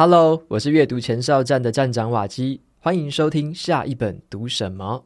Hello，我是阅读前哨站的站长瓦基，欢迎收听下一本读什么。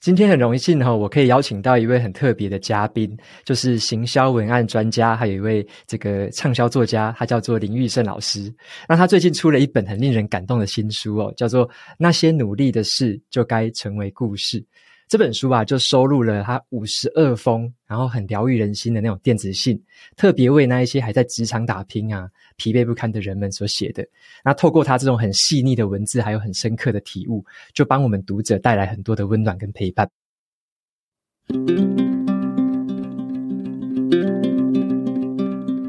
今天很荣幸哈，我可以邀请到一位很特别的嘉宾，就是行销文案专家，还有一位这个畅销作家，他叫做林玉胜老师。那他最近出了一本很令人感动的新书哦，叫做《那些努力的事就该成为故事》。这本书啊，就收录了他五十二封，然后很疗愈人心的那种电子信，特别为那一些还在职场打拼啊、疲惫不堪的人们所写的。那透过他这种很细腻的文字，还有很深刻的体悟，就帮我们读者带来很多的温暖跟陪伴。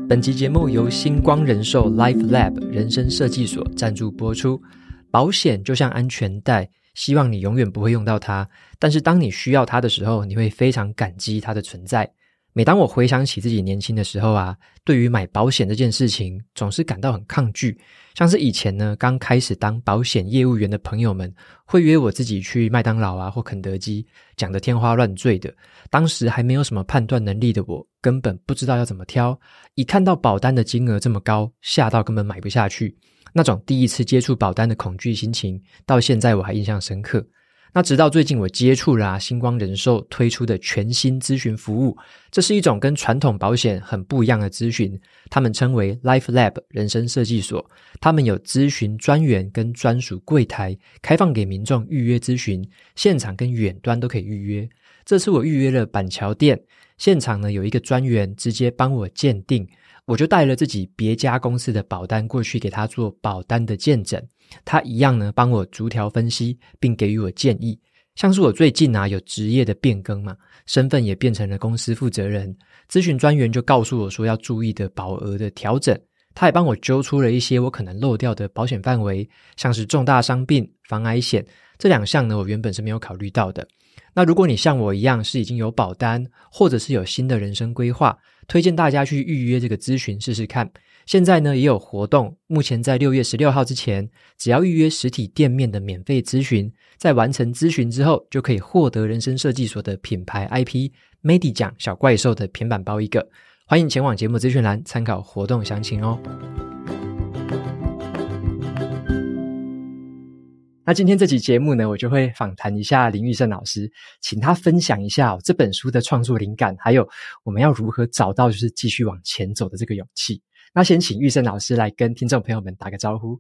本集节目由星光人寿 Life Lab 人生设计所赞助播出。保险就像安全带。希望你永远不会用到它，但是当你需要它的时候，你会非常感激它的存在。每当我回想起自己年轻的时候啊，对于买保险这件事情，总是感到很抗拒。像是以前呢，刚开始当保险业务员的朋友们，会约我自己去麦当劳啊或肯德基，讲得天花乱坠的。当时还没有什么判断能力的我，根本不知道要怎么挑。一看到保单的金额这么高，吓到根本买不下去。那种第一次接触保单的恐惧心情，到现在我还印象深刻。那直到最近我接触了啊，星光人寿推出的全新咨询服务，这是一种跟传统保险很不一样的咨询，他们称为 Life Lab 人生设计所。他们有咨询专员跟专属柜台，开放给民众预约咨询，现场跟远端都可以预约。这次我预约了板桥店，现场呢有一个专员直接帮我鉴定。我就带了自己别家公司的保单过去给他做保单的鉴诊，他一样呢帮我逐条分析，并给予我建议。像是我最近啊有职业的变更嘛，身份也变成了公司负责人，咨询专员就告诉我说要注意的保额的调整，他也帮我揪出了一些我可能漏掉的保险范围，像是重大伤病、防癌险这两项呢，我原本是没有考虑到的。那如果你像我一样是已经有保单，或者是有新的人生规划，推荐大家去预约这个咨询试试看。现在呢也有活动，目前在六月十六号之前，只要预约实体店面的免费咨询，在完成咨询之后，就可以获得人生设计所的品牌 IP Medi 奖小怪兽的平板包一个。欢迎前往节目资讯栏参考活动详情哦。那今天这期节目呢，我就会访谈一下林育胜老师，请他分享一下这本书的创作灵感，还有我们要如何找到就是继续往前走的这个勇气。那先请玉胜老师来跟听众朋友们打个招呼。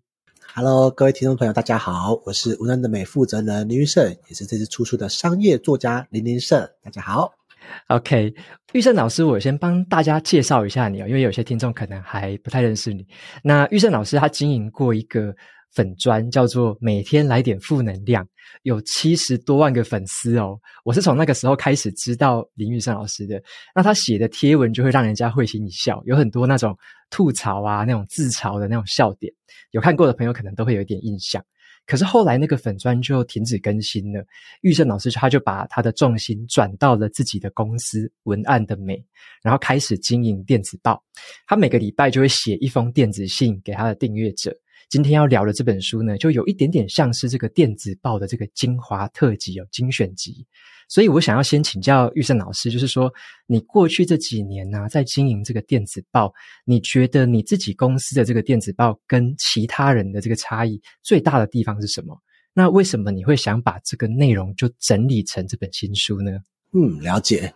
Hello，各位听众朋友，大家好，我是无能的美负责人林玉胜，也是这次出书的商业作家林林胜。大家好，OK，玉胜老师，我先帮大家介绍一下你哦，因为有些听众可能还不太认识你。那玉胜老师他经营过一个。粉专叫做每天来点负能量，有七十多万个粉丝哦。我是从那个时候开始知道林玉胜老师的。那他写的贴文就会让人家会心一笑，有很多那种吐槽啊、那种自嘲的那种笑点。有看过的朋友可能都会有一点印象。可是后来那个粉专就停止更新了。玉胜老师他就把他的重心转到了自己的公司文案的美，然后开始经营电子报。他每个礼拜就会写一封电子信给他的订阅者。今天要聊的这本书呢，就有一点点像是这个电子报的这个精华特辑哦，精选集。所以我想要先请教玉胜老师，就是说，你过去这几年呢、在经营这个电子报，你觉得你自己公司的这个电子报跟其他人的这个差异最大的地方是什么？那为什么你会想把这个内容就整理成这本新书呢？嗯，了解。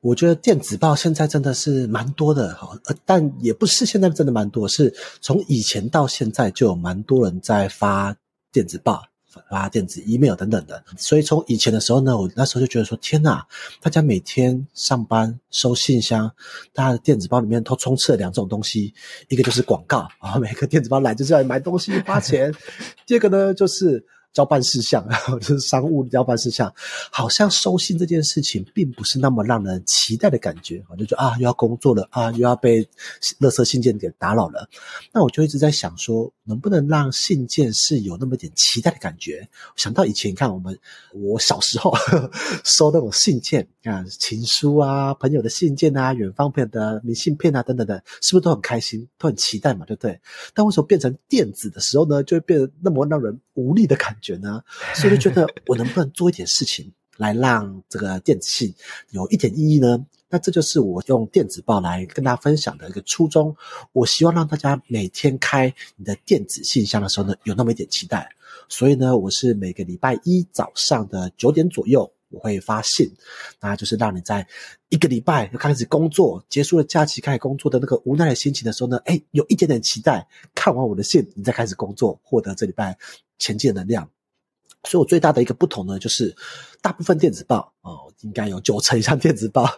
我觉得电子报现在真的是蛮多的哈，但也不是现在真的蛮多，是从以前到现在就有蛮多人在发电子报、发电子 email 等等的。所以从以前的时候呢，我那时候就觉得说，天哪，大家每天上班收信箱，大家的电子报里面都充斥了两种东西，一个就是广告啊，每个电子报来就是要买东西花钱；第二个呢就是。交办事项，就是商务交办事项，好像收信这件事情并不是那么让人期待的感觉，我就觉得啊，又要工作了啊，又要被垃圾信件给打扰了。那我就一直在想说，能不能让信件是有那么点期待的感觉？想到以前，你看我们我小时候呵 收那种信件啊，情书啊，朋友的信件啊，远方朋友的明信片啊，等等的，是不是都很开心，都很期待嘛，对不对？但为什么变成电子的时候呢，就会变得那么让人无力的感觉？觉呢，所以就觉得 我能不能做一点事情来让这个电子信有一点意义呢？那这就是我用电子报来跟大家分享的一个初衷。我希望让大家每天开你的电子信箱的时候呢，有那么一点期待。所以呢，我是每个礼拜一早上的九点左右，我会发信，那就是让你在一个礼拜就开始工作，结束了假期开始工作的那个无奈的心情的时候呢，哎，有一点点期待，看完我的信，你再开始工作，获得这礼拜前进的能量。所以我最大的一个不同呢，就是大部分电子报哦，应该有九成以上电子报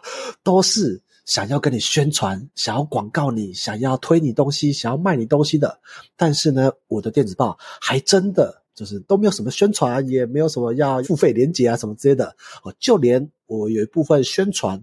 都是想要跟你宣传、想要广告你、想要推你东西、想要卖你东西的。但是呢，我的电子报还真的。就是都没有什么宣传，也没有什么要付费连接啊什么之类的哦，就连我有一部分宣传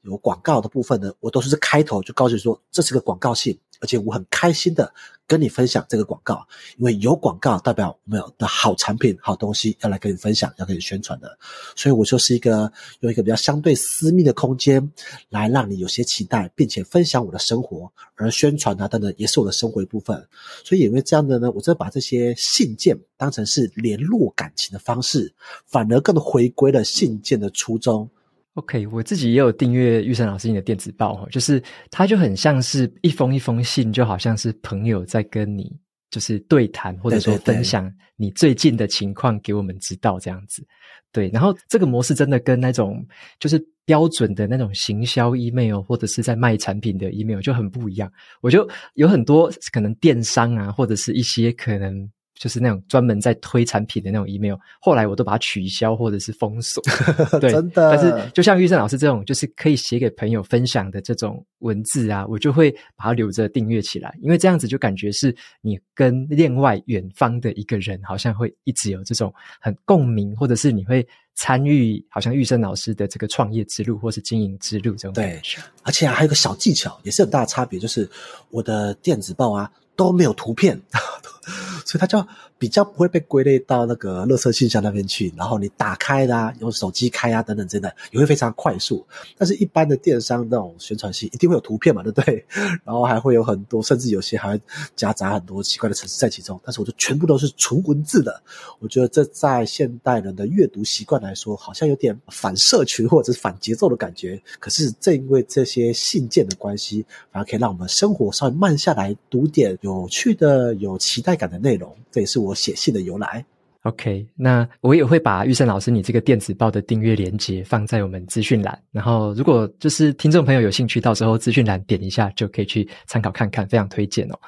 有广告的部分呢，我都是开头就告诉你说，这是个广告信。而且我很开心的跟你分享这个广告，因为有广告代表我们有的好产品、好东西要来跟你分享、要跟你宣传的，所以我就是一个用一个比较相对私密的空间来让你有些期待，并且分享我的生活，而宣传啊等等也是我的生活一部分。所以因为这样的呢，我真把这些信件当成是联络感情的方式，反而更回归了信件的初衷。OK，我自己也有订阅玉山老师你的电子报，就是它就很像是一封一封信，就好像是朋友在跟你就是对谈，或者说分享你最近的情况给我们知道这样子。对，然后这个模式真的跟那种就是标准的那种行销 email 或者是在卖产品的 email 就很不一样。我就有很多可能电商啊，或者是一些可能。就是那种专门在推产品的那种 email，后来我都把它取消或者是封锁。对，真的。但是就像玉胜老师这种，就是可以写给朋友分享的这种文字啊，我就会把它留着订阅起来，因为这样子就感觉是你跟另外远方的一个人，好像会一直有这种很共鸣，或者是你会参与，好像玉胜老师的这个创业之路或是经营之路这种。对，而且还有一个小技巧，也是很大的差别，就是我的电子报啊都没有图片。所以它就比较不会被归类到那个垃圾信箱那边去，然后你打开的啊，用手机开啊等等之类的，也会非常快速。但是，一般的电商那种宣传信一定会有图片嘛，对不对？然后还会有很多，甚至有些还会夹杂很多奇怪的程式在其中。但是，我就全部都是纯文字的。我觉得这在现代人的阅读习惯来说，好像有点反社群或者是反节奏的感觉。可是，正因为这些信件的关系，反而可以让我们生活稍微慢下来，读点有趣的、有期待感的内容。这也是我写信的由来。OK，那我也会把玉胜老师你这个电子报的订阅连接放在我们资讯栏，然后如果就是听众朋友有兴趣，到时候资讯栏点一下就可以去参考看看，非常推荐哦。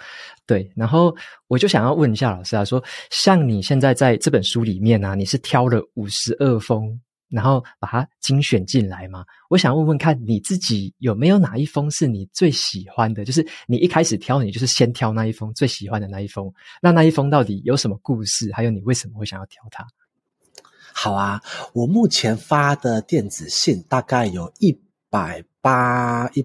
对，然后我就想要问一下老师啊，说像你现在在这本书里面啊，你是挑了五十二封。然后把它精选进来吗？我想问问看你自己有没有哪一封是你最喜欢的？就是你一开始挑，你就是先挑那一封最喜欢的那一封。那那一封到底有什么故事？还有你为什么会想要挑它？好啊，我目前发的电子信大概有一百八一。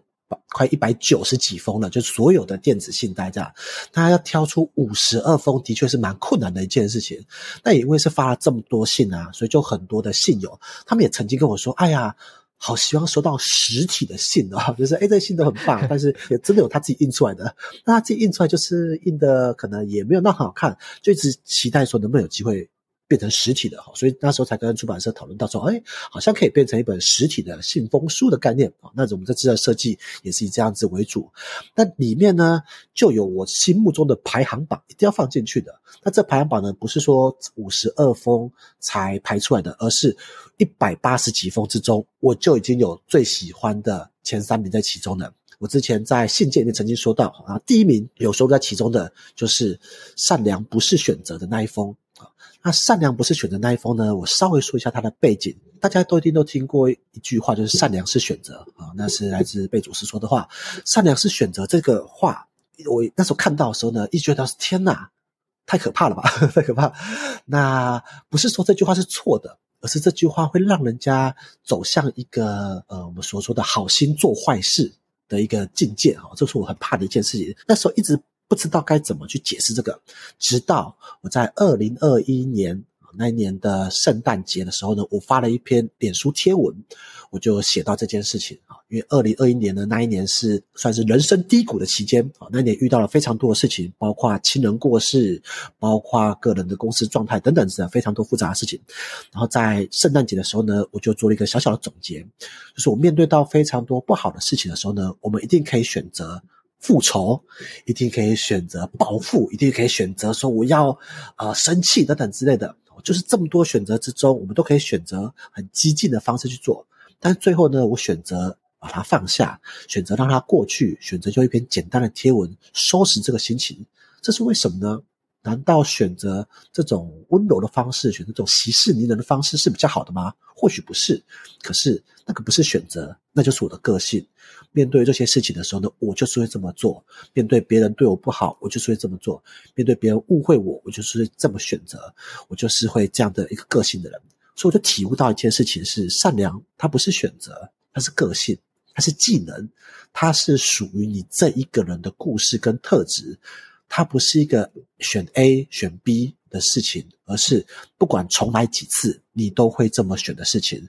快一百九十几封了，就所有的电子信袋这样，大家要挑出五十二封，的确是蛮困难的一件事情。那也因为是发了这么多信啊，所以就很多的信友，他们也曾经跟我说：“哎呀，好希望收到实体的信哦，就是哎，这信都很棒，但是也真的有他自己印出来的。那他自己印出来就是印的可能也没有那很好看，就一直期待说能不能有机会。”变成实体的哈，所以那时候才跟出版社讨论到说，哎，好像可以变成一本实体的信封书的概念啊。那我们这次的设计也是以这样子为主。那里面呢，就有我心目中的排行榜，一定要放进去的。那这排行榜呢，不是说五十二封才排出来的，而是一百八十几封之中，我就已经有最喜欢的前三名在其中的。我之前在信件里面曾经说到啊，第一名有收在其中的，就是善良不是选择的那一封。那善良不是选择那一方呢？我稍微说一下它的背景，大家都一定都听过一句话，就是善良是选择啊，那是来自贝祖师说的话。善良是选择这个话，我那时候看到的时候呢，一觉得是天哪，太可怕了吧，太可怕。那不是说这句话是错的，而是这句话会让人家走向一个呃，我们所说的好心做坏事的一个境界啊，这是我很怕的一件事情。那时候一直。不知道该怎么去解释这个，直到我在二零二一年那一年的圣诞节的时候呢，我发了一篇脸书贴文，我就写到这件事情啊，因为二零二一年的那一年是算是人生低谷的期间啊，那一年遇到了非常多的事情，包括亲人过世，包括个人的公司状态等等是非常多复杂的事情。然后在圣诞节的时候呢，我就做了一个小小的总结，就是我面对到非常多不好的事情的时候呢，我们一定可以选择复仇，一定可以选择报复，一定可以选择说我要呃生气等等之类的。就是这么多选择之中，我们都可以选择很激进的方式去做，但是最后呢，我选择把它放下，选择让它过去，选择用一篇简单的贴文收拾这个心情，这是为什么呢？难道选择这种温柔的方式，选择这种息事宁人的方式是比较好的吗？或许不是，可是那个不是选择，那就是我的个性。面对这些事情的时候呢，我就是会这么做；面对别人对我不好，我就是会这么做；面对别人误会我，我就是会这么选择。我就是会这样的一个个性的人，所以我就体悟到一件事情是：善良它不是选择，它是个性，它是技能，它是属于你这一个人的故事跟特质。它不是一个选 A 选 B 的事情，而是不管重来几次，你都会这么选的事情。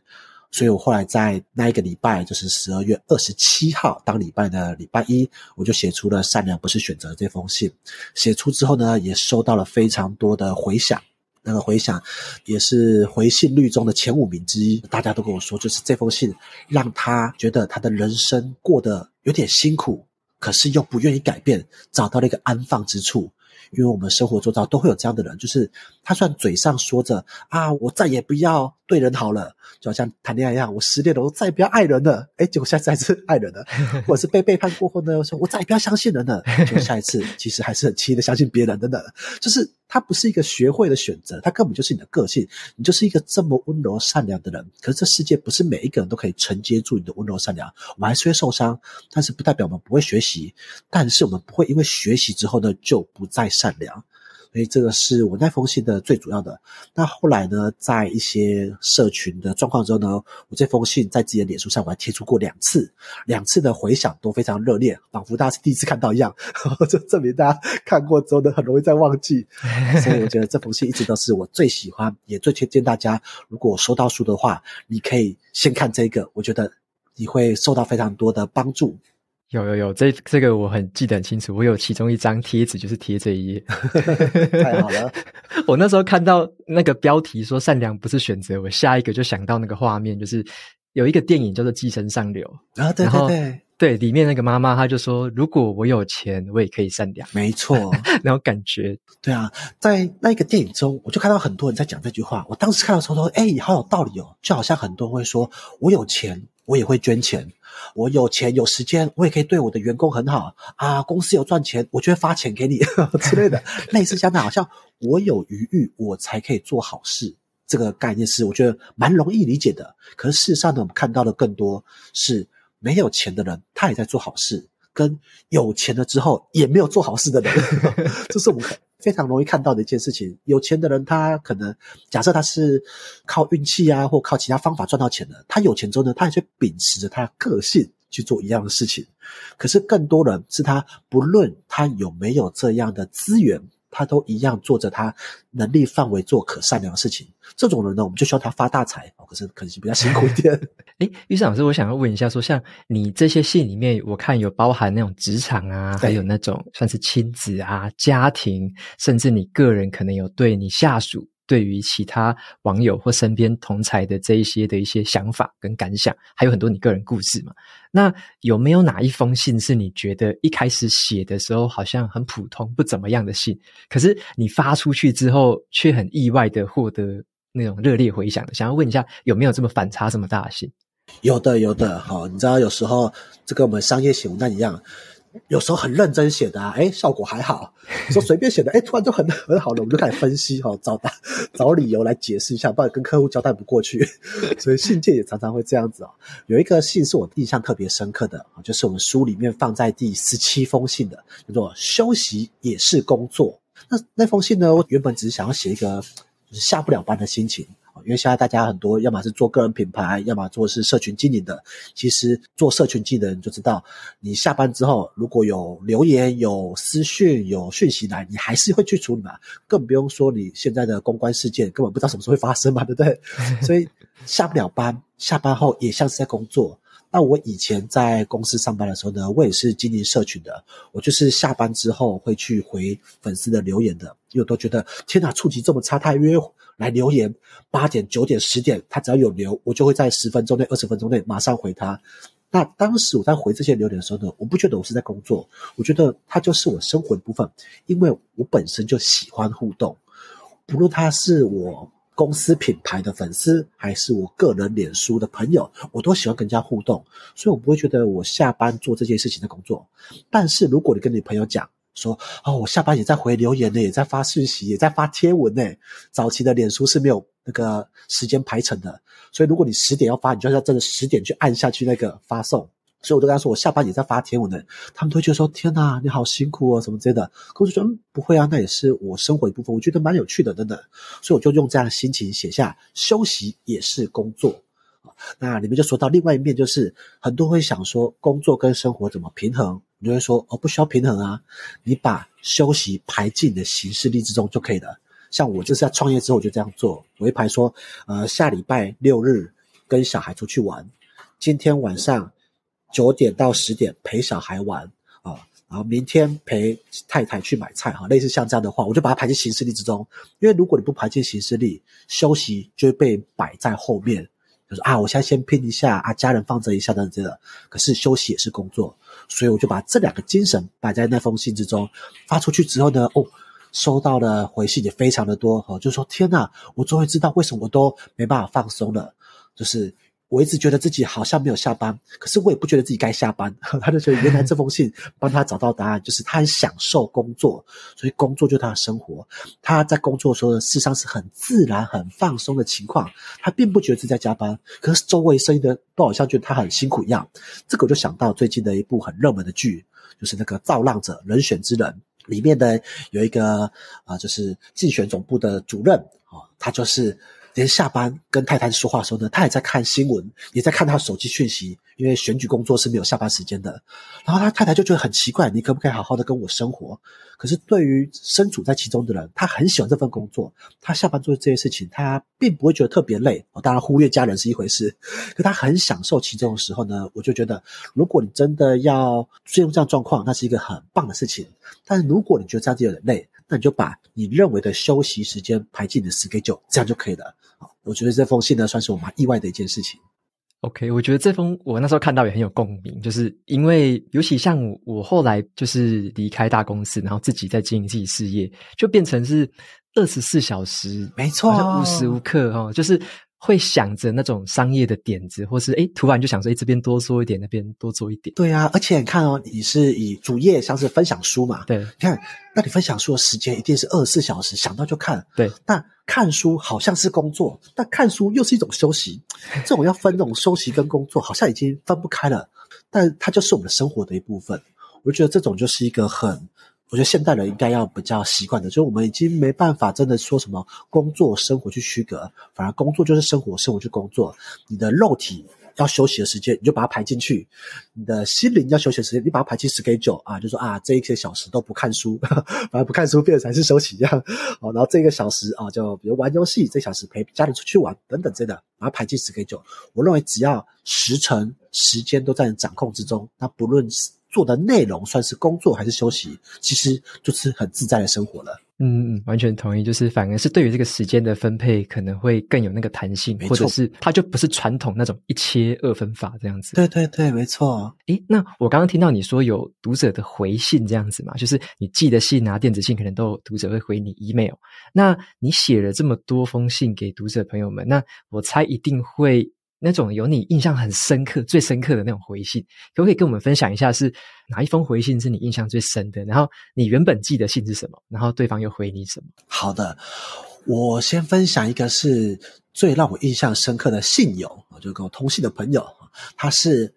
所以我后来在那一个礼拜，就是十二月二十七号当礼拜的礼拜一，我就写出了“善良不是选择”这封信。写出之后呢，也收到了非常多的回响，那个回响也是回信率中的前五名之一。大家都跟我说，就是这封信让他觉得他的人生过得有点辛苦。可是又不愿意改变，找到了一个安放之处。因为我们生活周遭都会有这样的人，就是他虽然嘴上说着啊，我再也不要对人好了，就好像谈恋爱一样，我失恋了，我再也不要爱人了。哎，结果下次还是爱人了，或者是被背叛过后呢，我说我再也不要相信人了，就下一次其实还是很轻易的相信别人等等。就是它不是一个学会的选择，它根本就是你的个性，你就是一个这么温柔善良的人。可是这世界不是每一个人都可以承接住你的温柔善良，我们还是会受伤，但是不代表我们不会学习，但是我们不会因为学习之后呢，就不再善良。所以这个是我那封信的最主要的。那后来呢，在一些社群的状况之后呢，我这封信在自己的脸书上我还贴出过两次，两次的回响都非常热烈，仿佛大家是第一次看到一样，就证明大家看过之后呢，很容易再忘记。所以我觉得这封信一直都是我最喜欢，也最推荐大家，如果收到书的话，你可以先看这个，我觉得你会受到非常多的帮助。有有有，这这个我很记得很清楚，我有其中一张贴纸就是贴这一页，太好了。我那时候看到那个标题说“善良不是选择”，我下一个就想到那个画面，就是有一个电影叫做《寄生上流》啊，对对对，对，里面那个妈妈她就说：“如果我有钱，我也可以善良。”没错，然后感觉对啊，在那个电影中，我就看到很多人在讲这句话。我当时看的时候说：“哎，好有道理哦！”就好像很多人会说：“我有钱，我也会捐钱。”我有钱有时间，我也可以对我的员工很好啊。公司有赚钱，我就会发钱给你 之类的，类似像那好像我有余裕，我才可以做好事。这个概念是我觉得蛮容易理解的。可是事实上呢，我们看到的更多是没有钱的人，他也在做好事。跟有钱了之后也没有做好事的人，这是我们非常容易看到的一件事情。有钱的人，他可能假设他是靠运气啊，或靠其他方法赚到钱的。他有钱之后呢，他也会秉持着他的个性去做一样的事情。可是更多人是他不论他有没有这样的资源。他都一样做着他能力范围做可善良的事情，这种人呢，我们就需要他发大财哦。可是可能是比较辛苦一点。诶，玉山老师，我想要问一下，说像你这些戏里面，我看有包含那种职场啊，还有那种算是亲子啊、家庭，甚至你个人可能有对你下属。对于其他网友或身边同才的这一些的一些想法跟感想，还有很多你个人故事嘛？那有没有哪一封信是你觉得一开始写的时候好像很普通、不怎么样的信，可是你发出去之后却很意外的获得那种热烈回响？想要问一下，有没有这么反差这么大的信？有的，有的。好，你知道有时候这个我们商业写文案一样。有时候很认真写的啊，诶效果还好。说随便写的，诶突然就很很好了，我们就开始分析哈，找 找理由来解释一下，不然跟客户交代不过去。所以信件也常常会这样子哦。有一个信是我印象特别深刻的，就是我们书里面放在第十七封信的，叫做“休息也是工作”。那那封信呢，我原本只是想要写一个就是下不了班的心情。因为现在大家很多，要么是做个人品牌，要么做是社群经营的。其实做社群经营的人就知道，你下班之后如果有留言、有私讯、有讯息来，你还是会去处理嘛。更不用说你现在的公关事件，根本不知道什么时候会发生嘛，对不对？所以下不了班。下班后也像是在工作。那我以前在公司上班的时候呢，我也是经营社群的。我就是下班之后会去回粉丝的留言的，因为我都觉得天哪，触及这么差，他约来留言，八点、九点、十点，他只要有留，我就会在十分钟内、二十分钟内马上回他。那当时我在回这些留言的时候呢，我不觉得我是在工作，我觉得他就是我生活的部分，因为我本身就喜欢互动，不论他是我。公司品牌的粉丝，还是我个人脸书的朋友，我都喜欢跟人家互动，所以我不会觉得我下班做这件事情的工作。但是如果你跟你朋友讲说，哦，我下班也在回留言呢，也在发讯息，也在发贴文呢，早期的脸书是没有那个时间排程的，所以如果你十点要发，你就要真的十点去按下去那个发送。所以我就跟他说，我下班也在发贴文的，他们都会觉得说，天哪，你好辛苦哦，什么之类的。可是我就说，嗯，不会啊，那也是我生活一部分，我觉得蛮有趣的，等等。所以我就用这样的心情写下，休息也是工作。那里面就说到另外一面，就是很多人会想说，工作跟生活怎么平衡？你就会说，哦，不需要平衡啊，你把休息排进你的行事历之中就可以了。像我就是在创业之后我就这样做，我会排说，呃，下礼拜六日跟小孩出去玩，今天晚上。九点到十点陪小孩玩啊，然后明天陪太太去买菜哈，类似像这样的话，我就把它排进行事历之中。因为如果你不排进行事历，休息就会被摆在后面，就是啊，我现在先拼一下啊，家人放着一下等等的。可是休息也是工作，所以我就把这两个精神摆在那封信之中。发出去之后呢，哦，收到的回信也非常的多哈，就说天呐，我终于知道为什么我都没办法放松了，就是。我一直觉得自己好像没有下班，可是我也不觉得自己该下班。他就觉得原来这封信帮他找到答案，就是他很享受工作，所以工作就是他的生活。他在工作的时候，事实上是很自然、很放松的情况，他并不觉得自己在加班。可是周围声音的都好像觉得他很辛苦一样。这个我就想到最近的一部很热门的剧，就是那个《造浪者人选之人》里面的有一个啊、就是竞选总部的主任啊、哦，他就是。连下班跟太太说话的时候呢，他也在看新闻，也在看他手机讯息，因为选举工作是没有下班时间的。然后他太太就觉得很奇怪，你可不可以好好的跟我生活？可是对于身处在其中的人，他很喜欢这份工作，他下班做这些事情，他并不会觉得特别累。当然忽略家人是一回事，可他很享受其中的时候呢，我就觉得，如果你真的要进入这样状况，那是一个很棒的事情。但是如果你觉得这样子有点累，那你就把你认为的休息时间排进你的 schedule，这样就可以了。好我觉得这封信呢，算是我蛮意外的一件事情。OK，我觉得这封我那时候看到也很有共鸣，就是因为尤其像我，我后来就是离开大公司，然后自己在经营自己事业，就变成是二十四小时，没错，无时无刻哦，就是。会想着那种商业的点子，或是诶突然就想说，诶这边多做一点，那边多做一点。对啊，而且你看哦，你是以主业像是分享书嘛？对，你看，那你分享书的时间一定是二十四小时，想到就看。对，那看书好像是工作，但看书又是一种休息。这种要分这种休息跟工作，好像已经分不开了，但它就是我们的生活的一部分。我觉得这种就是一个很。我觉得现代人应该要比较习惯的，就是我们已经没办法真的说什么工作生活去区隔，反而工作就是生活，生活就工作。你的肉体要休息的时间，你就把它排进去；你的心灵要休息的时间，你把它排进 schedule 啊，就说啊，这一些小时都不看书，反而不看书变成才是休息一样。哦，然后这个小时啊，就比如玩游戏，这小时陪家人出去玩等等之类的，把它排进 schedule。我认为只要时程时间都在你掌控之中，那不论是。做的内容算是工作还是休息，其实就是很自在的生活了。嗯嗯，完全同意。就是反而是对于这个时间的分配，可能会更有那个弹性，或者是它就不是传统那种一切二分法这样子。对对对，没错。诶，那我刚刚听到你说有读者的回信这样子嘛，就是你寄的信啊，电子信可能都有读者会回你 email。那你写了这么多封信给读者朋友们，那我猜一定会。那种有你印象很深刻、最深刻的那种回信，可不可以跟我们分享一下？是哪一封回信是你印象最深的？然后你原本寄的信是什么？然后对方又回你什么？好的，我先分享一个是最让我印象深刻的信友，就跟我通信的朋友，他是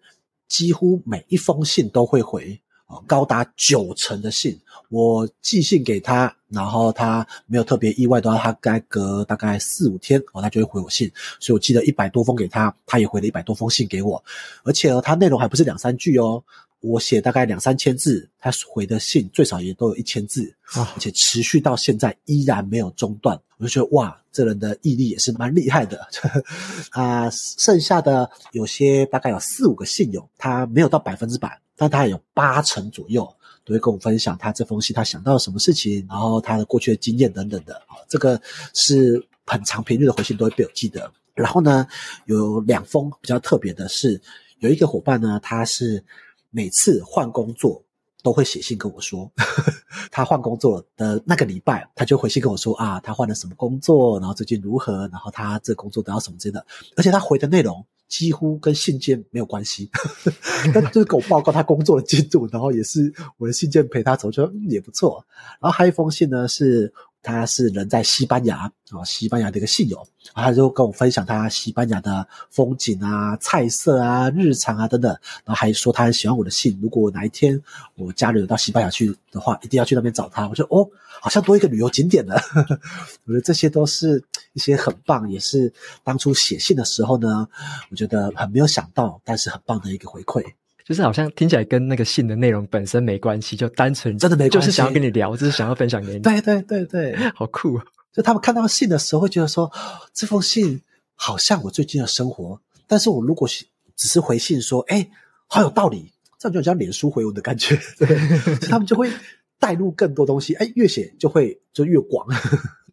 几乎每一封信都会回，高达九成的信，我寄信给他然后他没有特别意外的话，他该隔大概四五天哦，他就会回我信。所以我寄了一百多封给他，他也回了一百多封信给我，而且呢，他内容还不是两三句哦，我写大概两三千字，他回的信最少也都有一千字啊，而且持续到现在依然没有中断。我就觉得哇，这人的毅力也是蛮厉害的 啊。剩下的有些大概有四五个信友，他没有到百分之百，但他有八成左右。都会跟我分享他这封信，他想到了什么事情，然后他的过去的经验等等的啊，这个是很长频率的回信都会被我记得。然后呢，有两封比较特别的是，有一个伙伴呢，他是每次换工作都会写信跟我说，他换工作的那个礼拜，他就回信跟我说啊，他换了什么工作，然后最近如何，然后他这工作得到什么之类的，而且他回的内容。几乎跟信件没有关系，但就是给我报告他工作的进度，然后也是我的信件陪他走，就嗯也不错。然后还有一封信呢，是他是人在西班牙啊，西班牙的一个信友，他就跟我分享他西班牙的风景啊、菜色啊、日常啊等等，然后还说他很喜欢我的信，如果哪一天我家人到西班牙去的话，一定要去那边找他。我说哦，好像多一个旅游景点了。我觉得这些都是。一些很棒，也是当初写信的时候呢，我觉得很没有想到，但是很棒的一个回馈，就是好像听起来跟那个信的内容本身没关系，就单纯真的没关系，就是想要跟你聊，就是想要分享给你。对对对对，好酷哦！就他们看到信的时候，会觉得说这封信好像我最近的生活，但是我如果只是回信说，哎，好有道理，这样就好像脸书回文的感觉，对，所以他们就会带入更多东西，哎，越写就会就越广。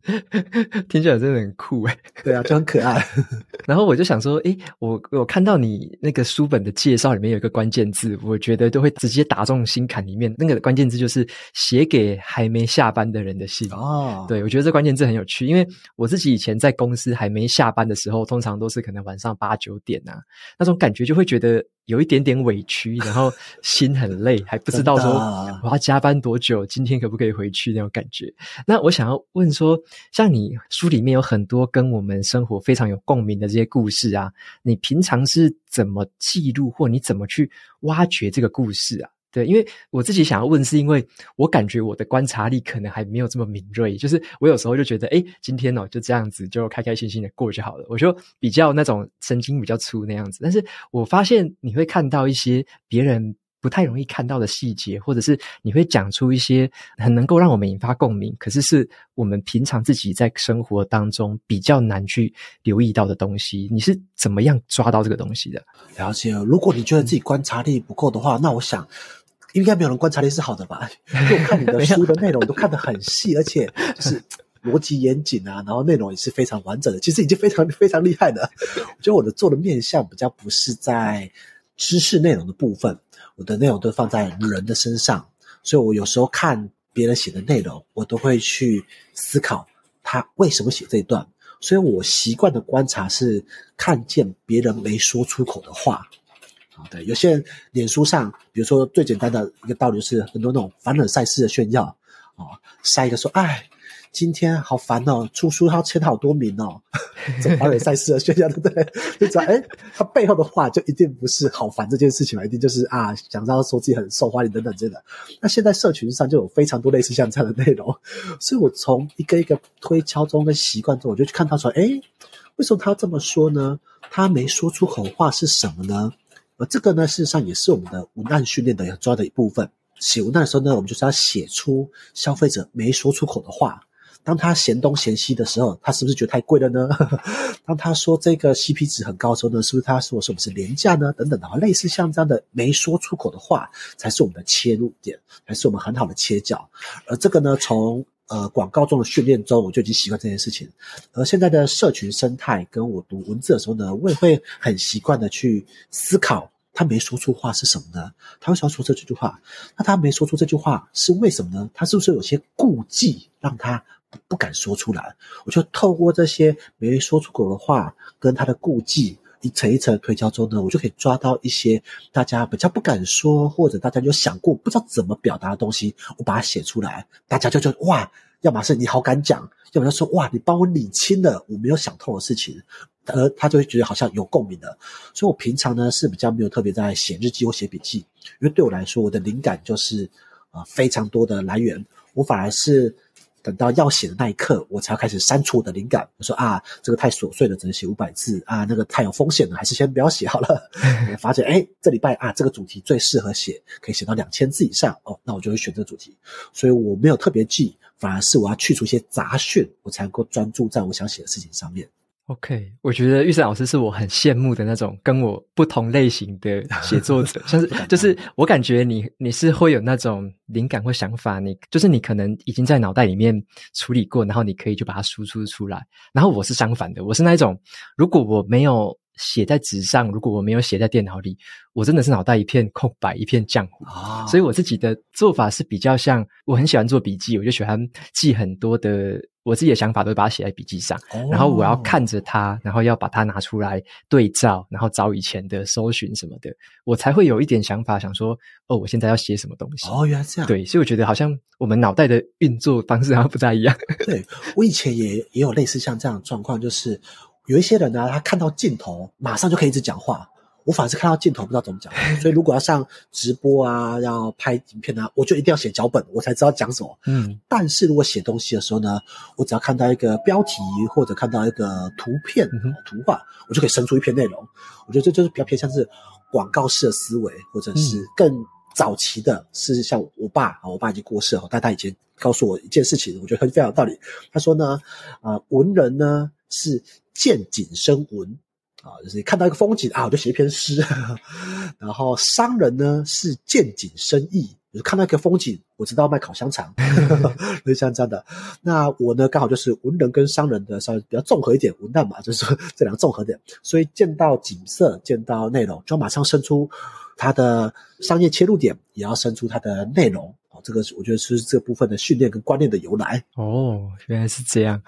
听起来真的很酷哎，对啊，就很可爱。然后我就想说，诶，我我看到你那个书本的介绍里面有一个关键字，我觉得都会直接打中心坎里面。那个关键字就是写给还没下班的人的信哦。对，我觉得这关键字很有趣，因为我自己以前在公司还没下班的时候，通常都是可能晚上八九点啊，那种感觉就会觉得。有一点点委屈，然后心很累，还不知道说我要加班多久，今天可不可以回去那种感觉。那我想要问说，像你书里面有很多跟我们生活非常有共鸣的这些故事啊，你平常是怎么记录，或你怎么去挖掘这个故事啊？对，因为我自己想要问，是因为我感觉我的观察力可能还没有这么敏锐，就是我有时候就觉得，诶，今天哦就这样子，就开开心心的过就好了。我就比较那种神经比较粗那样子，但是我发现你会看到一些别人不太容易看到的细节，或者是你会讲出一些很能够让我们引发共鸣，可是是我们平常自己在生活当中比较难去留意到的东西。你是怎么样抓到这个东西的？了解。如果你觉得自己观察力不够的话，那我想。应该没有人观察力是好的吧？因为我看你的书的内容都看得很细，而且就是逻辑严谨啊，然后内容也是非常完整的，其实已经非常 非常厉害的。我觉得我的做的面向比较不是在知识内容的部分，我的内容都放在人的身上，所以我有时候看别人写的内容，我都会去思考他为什么写这一段，所以我习惯的观察是看见别人没说出口的话。啊，对，有些人脸书上，比如说最简单的一个道理是很多那种凡尔赛式的炫耀，啊，晒一个说，哎，今天好烦哦，出书要签好多名哦，这种凡尔赛式的炫耀，对不对？就知道，哎，他背后的话就一定不是好烦这件事情嘛，一定就是啊，想要说自己很受欢迎等等之类的。那现在社群上就有非常多类似像这样的内容，所以我从一个一个推敲中跟习惯中，我就去看到说，哎，为什么他这么说呢？他没说出口话是什么呢？而这个呢，事实上也是我们的文案训练的很重要的一部分。写文案的时候呢，我们就是要写出消费者没说出口的话。当他嫌东嫌西的时候，他是不是觉得太贵了呢？当他说这个 CP 值很高的时候呢，是不是他说是我们是廉价呢？等等的，类似像这样的没说出口的话，才是我们的切入点，才是我们很好的切角。而这个呢，从呃，广告中的训练中，我就已经习惯这件事情。而现在的社群生态，跟我读文字的时候呢，我也会很习惯的去思考，他没说出话是什么呢？他为什么要说这句话？那他没说出这句话是为什么呢？他是不是有些顾忌，让他不敢说出来？我就透过这些没说出口的话，跟他的顾忌。一层一层推敲之后呢，我就可以抓到一些大家比较不敢说，或者大家有想过不知道怎么表达的东西，我把它写出来，大家就就哇，要么是你好敢讲，要么就说哇，你帮我理清了我没有想透的事情，而他就会觉得好像有共鸣的。所以我平常呢是比较没有特别在写日记或写笔记，因为对我来说，我的灵感就是啊、非常多的来源，我反而是等到要写的那一刻，我才要开始删除我的灵感。我说啊，这个太琐碎了，只能写五百字啊，那个太有风险了，还是先不要写好了。发现，哎，这礼拜啊，这个主题最适合写，可以写到两千字以上哦，那我就会选这个主题。所以我没有特别记，反而是我要去除一些杂讯，我才能够专注在我想写的事情上面。OK，我觉得玉山老师是我很羡慕的那种跟我不同类型的写作者，像是就是我感觉你你是会有那种灵感或想法，你就是你可能已经在脑袋里面处理过，然后你可以就把它输出出来。然后我是相反的，我是那一种如果我没有写在纸上，如果我没有写在电脑里，我真的是脑袋一片空白，一片浆糊。Oh. 所以我自己的做法是比较像，我很喜欢做笔记，我就喜欢记很多的。我自己的想法都会把它写在笔记上，oh. 然后我要看着它，然后要把它拿出来对照，然后找以前的搜寻什么的，我才会有一点想法，想说哦，我现在要写什么东西。哦，原来这样。对，所以我觉得好像我们脑袋的运作方式好像不太一样。对，我以前也也有类似像这样的状况，就是有一些人呢、啊，他看到镜头马上就可以一直讲话。我反而是看到镜头不知道怎么讲，所以如果要上直播啊，要拍影片啊，我就一定要写脚本，我才知道讲什么。嗯，但是如果写东西的时候呢，我只要看到一个标题或者看到一个图片、图画，我就可以生出一篇内容。我觉得这就是比较偏向是广告式的思维，或者是更早期的，是像我爸啊，我爸已经过世了，但他以前告诉我一件事情，我觉得很非常有道理。他说呢，啊、呃，文人呢是见景生文。啊，就是你看到一个风景啊，我就写一篇诗。然后商人呢是见景生意，就是看到一个风景，我知道卖烤香肠，就像这样的。那我呢刚好就是文人跟商人的稍微比较综合一点，文旦嘛，就是说这两个综合点。所以见到景色，见到内容，就马上生出它的商业切入点，也要生出它的内容。这个我觉得是这部分的训练跟观念的由来。哦，原来是这样。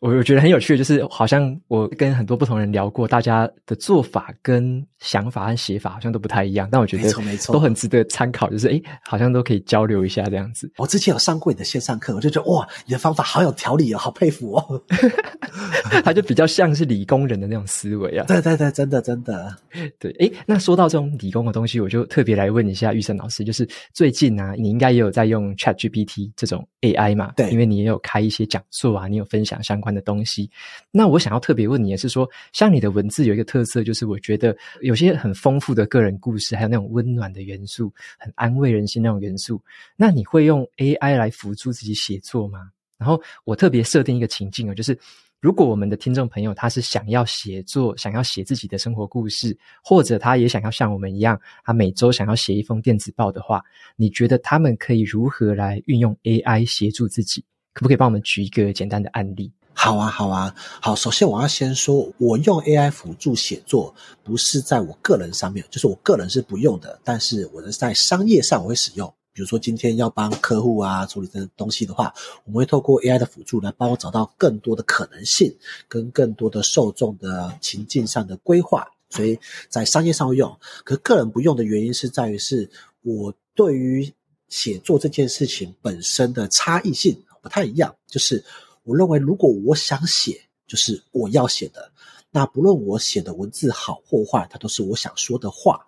我我觉得很有趣的，就是好像我跟很多不同人聊过，大家的做法跟想法和写法好像都不太一样，但我觉得都很值得参考。就是诶，好像都可以交流一下这样子。我之前有上过你的线上课，我就觉得哇，你的方法好有条理哦，好佩服哦。他就比较像是理工人的那种思维啊。对对对，真的真的。对，诶，那说到这种理工的东西，我就特别来问一下玉生老师，就是最近啊，你应该也有在用 ChatGPT 这种 AI 嘛？对，因为你也有开一些讲座啊，你有分享相关的东西，那我想要特别问你的是说，像你的文字有一个特色，就是我觉得有些很丰富的个人故事，还有那种温暖的元素，很安慰人心那种元素。那你会用 AI 来辅助自己写作吗？然后我特别设定一个情境哦，就是如果我们的听众朋友他是想要写作，想要写自己的生活故事，或者他也想要像我们一样，他每周想要写一封电子报的话，你觉得他们可以如何来运用 AI 协助自己？可不可以帮我们举一个简单的案例？好啊，好啊，好。首先，我要先说，我用 AI 辅助写作，不是在我个人上面，就是我个人是不用的。但是，我是在商业上我会使用。比如说，今天要帮客户啊处理这东西的话，我们会透过 AI 的辅助来帮我找到更多的可能性，跟更多的受众的情境上的规划。所以在商业上会用，可是个人不用的原因是在于，是我对于写作这件事情本身的差异性不太一样，就是。我认为，如果我想写，就是我要写的，那不论我写的文字好或坏，它都是我想说的话。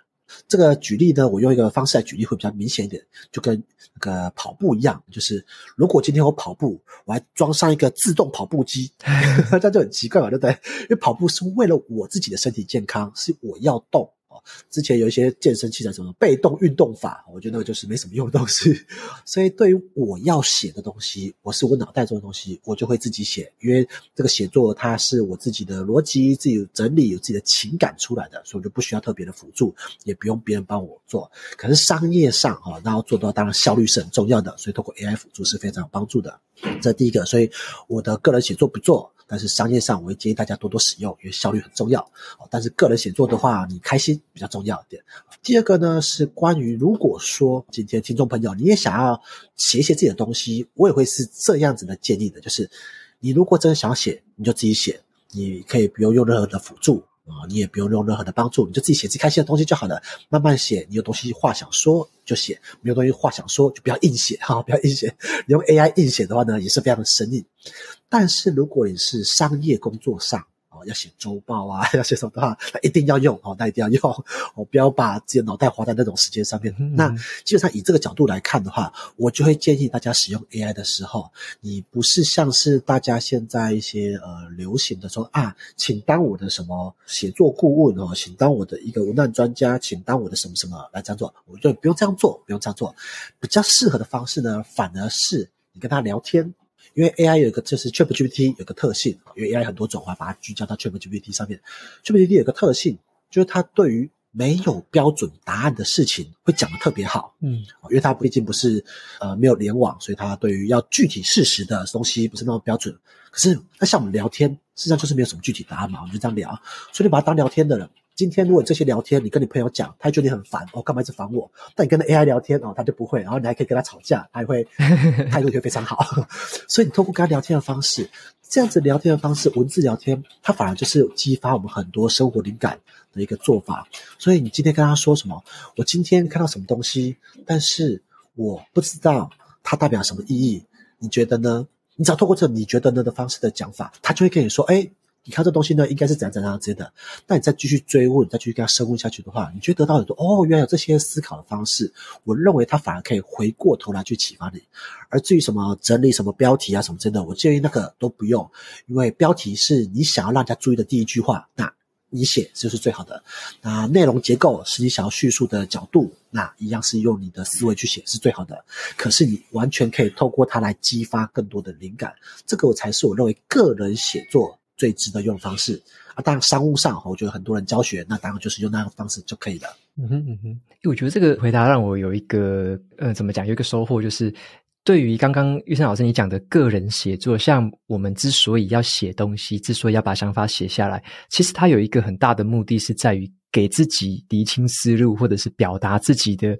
这个举例呢，我用一个方式来举例会比较明显一点，就跟那个跑步一样，就是如果今天我跑步，我还装上一个自动跑步机，这样就很奇怪嘛，对不对？因为跑步是为了我自己的身体健康，是我要动。之前有一些健身器材，什么被动运动法，我觉得那个就是没什么用的东西。所以对于我要写的东西，我是我脑袋中的东西，我就会自己写，因为这个写作它是我自己的逻辑、自己整理、有自己的情感出来的，所以我就不需要特别的辅助，也不用别人帮我做。可是商业上哈，那要做到当然效率是很重要的，所以透过 AI 辅助是非常有帮助的。这第一个，所以我的个人写作不做。但是商业上，我会建议大家多多使用，因为效率很重要。但是个人写作的话，你开心比较重要一点。第二个呢，是关于如果说今天听众朋友你也想要写一些自己的东西，我也会是这样子的建议的，就是你如果真的想写，你就自己写，你可以不用用任何的辅助。啊，你也不用用任何的帮助，你就自己写自己开心的东西就好了。慢慢写，你有东西话想说就写，没有东西话想说就不要硬写哈，不要硬写。你用 AI 硬写的话呢，也是非常的生硬。但是如果你是商业工作上，要写周报啊，要写什么的话，那一定要用哦，那一定要用 哦，不要把自己的脑袋花在那种时间上面。嗯、那基本上以这个角度来看的话，我就会建议大家使用 AI 的时候，你不是像是大家现在一些呃流行的说啊，请当我的什么写作顾问哦，请当我的一个文案专家，请当我的什么什么来这样做，我觉得不用这样做，不用这样做，比较适合的方式呢，反而是你跟他聊天。因为 AI 有一个就是 ChatGPT 有个特性，因为 AI 很多种，我把它聚焦到 ChatGPT 上面。ChatGPT 有个特性，就是它对于没有标准答案的事情会讲得特别好。嗯，因为它毕竟不是呃没有联网，所以它对于要具体事实的东西不是那么标准。可是那像我们聊天，实际上就是没有什么具体答案嘛，我们就这样聊，所以你把它当聊天的人。今天如果这些聊天，你跟你朋友讲，他觉得你很烦哦，干嘛一直烦我？但你跟 AI 聊天哦，他就不会，然后你还可以跟他吵架，他也会态度就非常好。所以你通过跟他聊天的方式，这样子聊天的方式，文字聊天，它反而就是激发我们很多生活灵感的一个做法。所以你今天跟他说什么？我今天看到什么东西，但是我不知道它代表什么意义，你觉得呢？你只要透过这你觉得呢的方式的讲法，他就会跟你说，哎。你看这东西呢，应该是怎样怎样之类的。那你再继续追问，再继续跟他深问下去的话，你就得到很多哦，原来有这些思考的方式。我认为他反而可以回过头来去启发你。而至于什么整理什么标题啊什么之类的，我建议那个都不用，因为标题是你想要让人家注意的第一句话，那你写就是最好的。那内容结构是你想要叙述的角度，那一样是用你的思维去写是最好的。可是你完全可以透过它来激发更多的灵感，这个我才是我认为个人写作最值得用的方式啊，当然商务上，我觉得很多人教学，那当然就是用那个方式就可以了。嗯哼嗯哼，我觉得这个回答让我有一个，呃，怎么讲，有一个收获，就是对于刚刚玉生老师你讲的个人写作，像我们之所以要写东西，之所以要把想法写下来，其实它有一个很大的目的是在于。给自己厘清思路，或者是表达自己的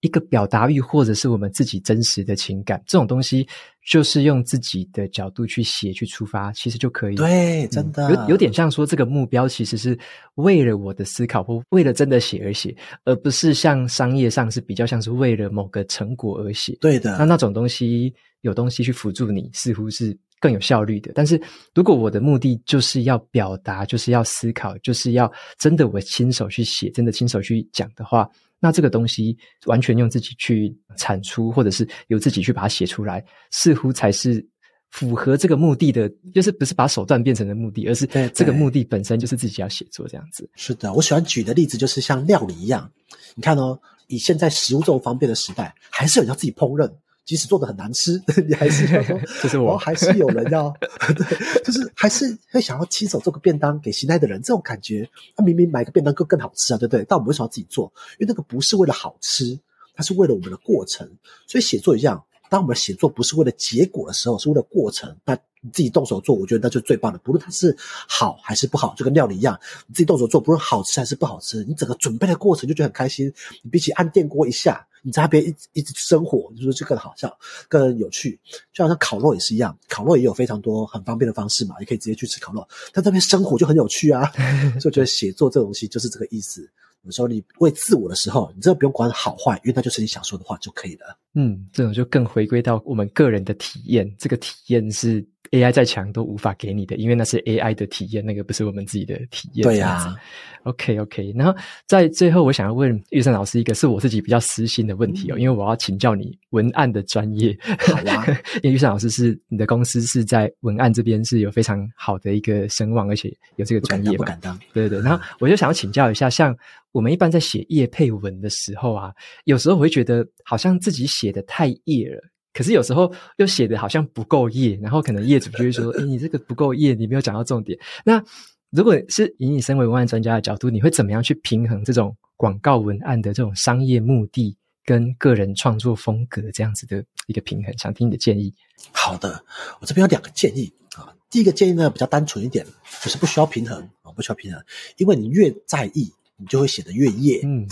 一个表达欲，或者是我们自己真实的情感，这种东西就是用自己的角度去写去出发，其实就可以。对，真的、嗯、有有点像说这个目标其实是为了我的思考或为了真的写而写，而不是像商业上是比较像是为了某个成果而写。对的，那那种东西有东西去辅助你，似乎是。更有效率的，但是如果我的目的就是要表达，就是要思考，就是要真的我亲手去写，真的亲手去讲的话，那这个东西完全用自己去产出，或者是由自己去把它写出来，似乎才是符合这个目的的，就是不是把手段变成了目的，而是这个目的本身就是自己要写作这样子。是的，我喜欢举的例子就是像料理一样，你看哦，以现在食物这么方便的时代，还是有人要自己烹饪。即使做的很难吃，你还是要说，就是我，还是有人要，对，就是还是会想要亲手做个便当给心爱的人，这种感觉，他明明买个便当更更好吃啊，对不对？但我们为什么要自己做？因为那个不是为了好吃，它是为了我们的过程。所以写作一样，当我们写作不是为了结果的时候，是为了过程，那你自己动手做，我觉得那就最棒的。不论它是好还是不好，就跟料理一样，你自己动手做，不论好吃还是不好吃，你整个准备的过程就觉得很开心。你比起按电锅一下。你在那边一直一直生火，就是就更好笑、更有趣。就好像烤肉也是一样，烤肉也有非常多很方便的方式嘛，也可以直接去吃烤肉。但这边生火就很有趣啊，所以我觉得写作这东西就是这个意思。有时候你为自我的时候，你真的不用管好坏，因为那就是你想说的话就可以了。嗯，这种就更回归到我们个人的体验，这个体验是 AI 再强都无法给你的，因为那是 AI 的体验，那个不是我们自己的体验。对呀、啊。OK OK，然后在最后，我想要问玉山老师一个是我自己比较私心的问题哦，嗯、因为我要请教你文案的专业。好呀、啊，因为玉山老师是你的公司是在文案这边是有非常好的一个声望，而且有这个专业吧？不敢当，对对对。然后我就想要请教一下，像我们一般在写业配文的时候啊，有时候我会觉得好像自己写的太业了，可是有时候又写的好像不够业，然后可能业主就会说：“ 诶你这个不够业，你没有讲到重点。”那如果是以你身为文案专家的角度，你会怎么样去平衡这种广告文案的这种商业目的跟个人创作风格这样子的一个平衡？想听你的建议。好的，我这边有两个建议啊。第一个建议呢比较单纯一点，就是不需要平衡啊，不需要平衡，因为你越在意，你就会写得越业。嗯，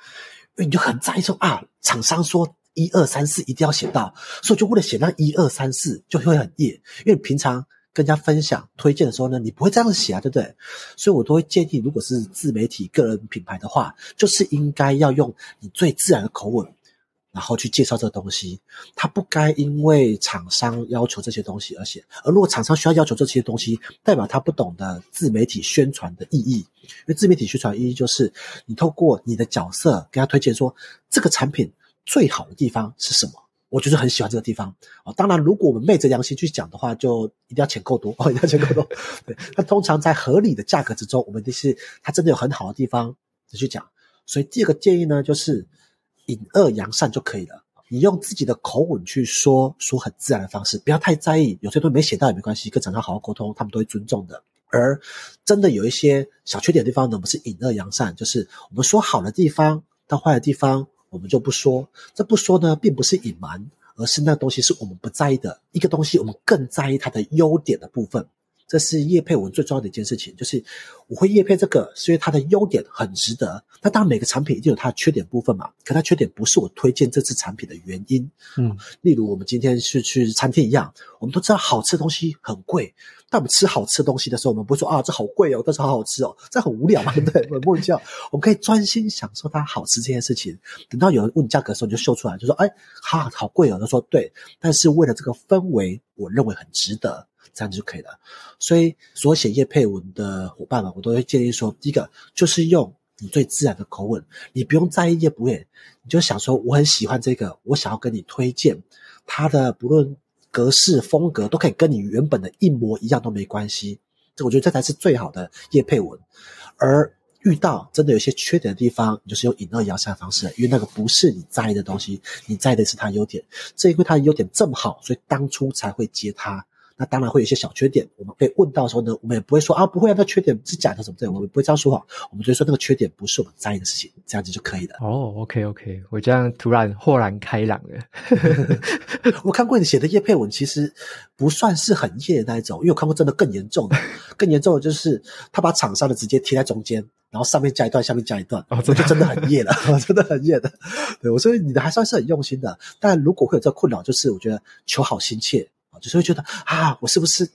因为你就很在意说啊，厂商说一二三四一定要写到，所以就为了写那一二三四就会很业，因为平常。跟人家分享推荐的时候呢，你不会这样子写啊，对不对？所以我都会建议，如果是自媒体个人品牌的话，就是应该要用你最自然的口吻，然后去介绍这个东西，他不该因为厂商要求这些东西而写。而如果厂商需要要求这些东西，代表他不懂得自媒体宣传的意义。因为自媒体宣传意义就是，你透过你的角色给他推荐说，这个产品最好的地方是什么？我就是很喜欢这个地方啊。当然，如果我们昧着良心去讲的话，就一定要钱够多哦，一定要钱够多。对，那通常在合理的价格之中，我们就是它真的有很好的地方你去讲。所以第二个建议呢，就是。引恶扬善就可以了。你用自己的口吻去说，说很自然的方式，不要太在意。有些东西没写到也没关系，跟厂商好好沟通，他们都会尊重的。而真的有一些小缺点的地方呢，我们是引恶扬善，就是我们说好的地方，到坏的地方我们就不说。这不说呢，并不是隐瞒，而是那东西是我们不在意的一个东西，我们更在意它的优点的部分。这是叶配文最重要的一件事情，就是我会叶配这个，是因为它的优点很值得。那当然，每个产品一定有它的缺点部分嘛，可它缺点不是我推荐这次产品的原因。嗯，例如我们今天是去餐厅一样，我们都知道好吃的东西很贵，但我们吃好吃的东西的时候，我们不会说啊，这好贵哦，但是好好吃哦，这很无聊嘛，对不对？很莫名其妙。我们可以专心享受它好吃这件事情。等到有人问价格的时候，你就秀出来，就说哎，哈，好贵哦。他说对，但是为了这个氛围，我认为很值得。这样就可以了。所以，所有写叶配文的伙伴们，我都会建议说：第一个就是用你最自然的口吻，你不用在意业不业，你就想说我很喜欢这个，我想要跟你推荐它的，不论格式风格都可以跟你原本的一模一样都没关系。这我觉得这才是最好的叶配文。而遇到真的有些缺点的地方，你就是用引二扬三的方式，因为那个不是你在意的东西，你在意的是它优点。正因为他的优点这么好，所以当初才会接他。那当然会有一些小缺点，我们被问到的时候呢，我们也不会说啊，不会啊，那缺点是假的什么之类，我们不会这样说话，我们就说那个缺点不是我们在意的事情，这样子就可以了。哦，OK OK，我这样突然豁然开朗了。我看过你写的叶佩文，其实不算是很业的那一种，因为我看过真的更严重的，更严重的就是他把厂商的直接贴在中间，然后上面加一段，下面加一段，哦，这就真的很业了，真的很业的。对，我说你的还算是很用心的，但如果会有这个困扰，就是我觉得求好心切。就是会觉得啊，我是不是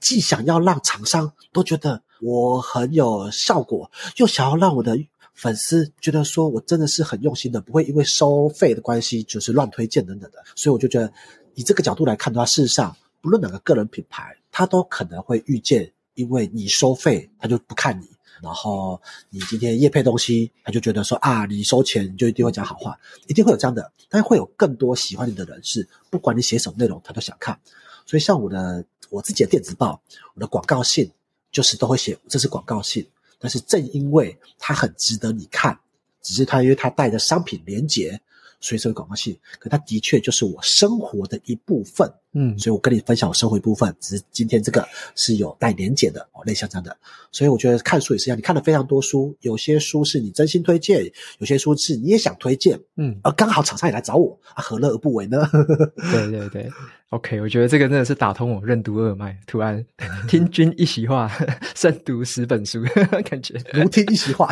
既想要让厂商都觉得我很有效果，又想要让我的粉丝觉得说我真的是很用心的，不会因为收费的关系就是乱推荐等等的。所以我就觉得，以这个角度来看的话，事实上，不论哪个个人品牌，他都可能会遇见，因为你收费，他就不看你；然后你今天业配东西，他就觉得说啊，你收钱就一定会讲好话，一定会有这样的。但是会有更多喜欢你的人是。不管你写什么内容，他都想看。所以像我的我自己的电子报，我的广告信就是都会写这是广告信。但是正因为它很值得你看，只是它因为它带着商品连结，所以这个广告信。可它的确就是我生活的一部分。嗯，所以我跟你分享我生活一部分，只是今天这个是有带连结的哦，类像这样的。所以我觉得看书也是一样，你看了非常多书，有些书是你真心推荐，有些书是你也想推荐，嗯，而刚好厂商也来找我，啊，何乐而不为呢？对对对，OK，我觉得这个真的是打通我任督二脉，突然 听君一席话，胜读十本书，感觉如听一席话。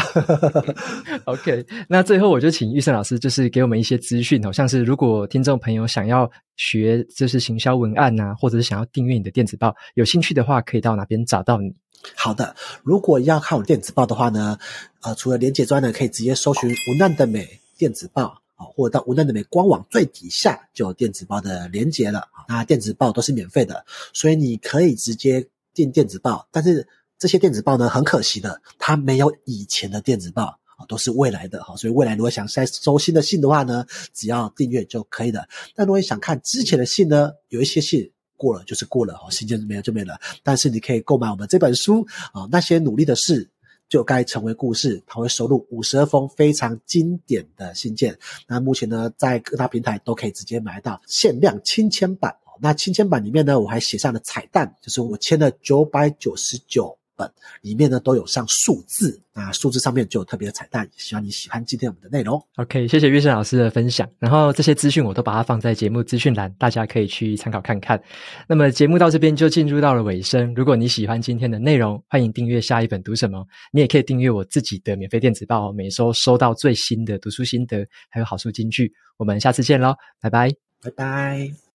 OK，那最后我就请玉胜老师，就是给我们一些资讯，好像是如果听众朋友想要。学就是行销文案呐、或者是想要订阅你的电子报，有兴趣的话，可以到哪边找到你？好的，如果要看我电子报的话呢，呃，除了连结之外呢，可以直接搜寻“文案的美电子报”啊，或者到文案的美官网最底下就有电子报的连结了。那电子报都是免费的，所以你可以直接订电子报。但是这些电子报呢，很可惜的，它没有以前的电子报。都是未来的哈，所以未来如果想再收新的信的话呢，只要订阅就可以了。但如果你想看之前的信呢，有一些信过了就是过了哈，信件没有就没了。但是你可以购买我们这本书啊，那些努力的事就该成为故事，它会收录五十二封非常经典的信件。那目前呢，在各大平台都可以直接买到限量亲签版哦。那亲签版里面呢，我还写上了彩蛋，就是我签了九百九十九。本里面呢都有上数字，那数字上面就有特别的彩蛋，希望你喜欢今天我们的内容。OK，谢谢育圣老师的分享，然后这些资讯我都把它放在节目资讯栏，大家可以去参考看看。那么节目到这边就进入到了尾声，如果你喜欢今天的内容，欢迎订阅下一本读什么，你也可以订阅我自己的免费电子报，每周收到最新的读书心得，还有好书金句。我们下次见喽，拜拜，拜拜。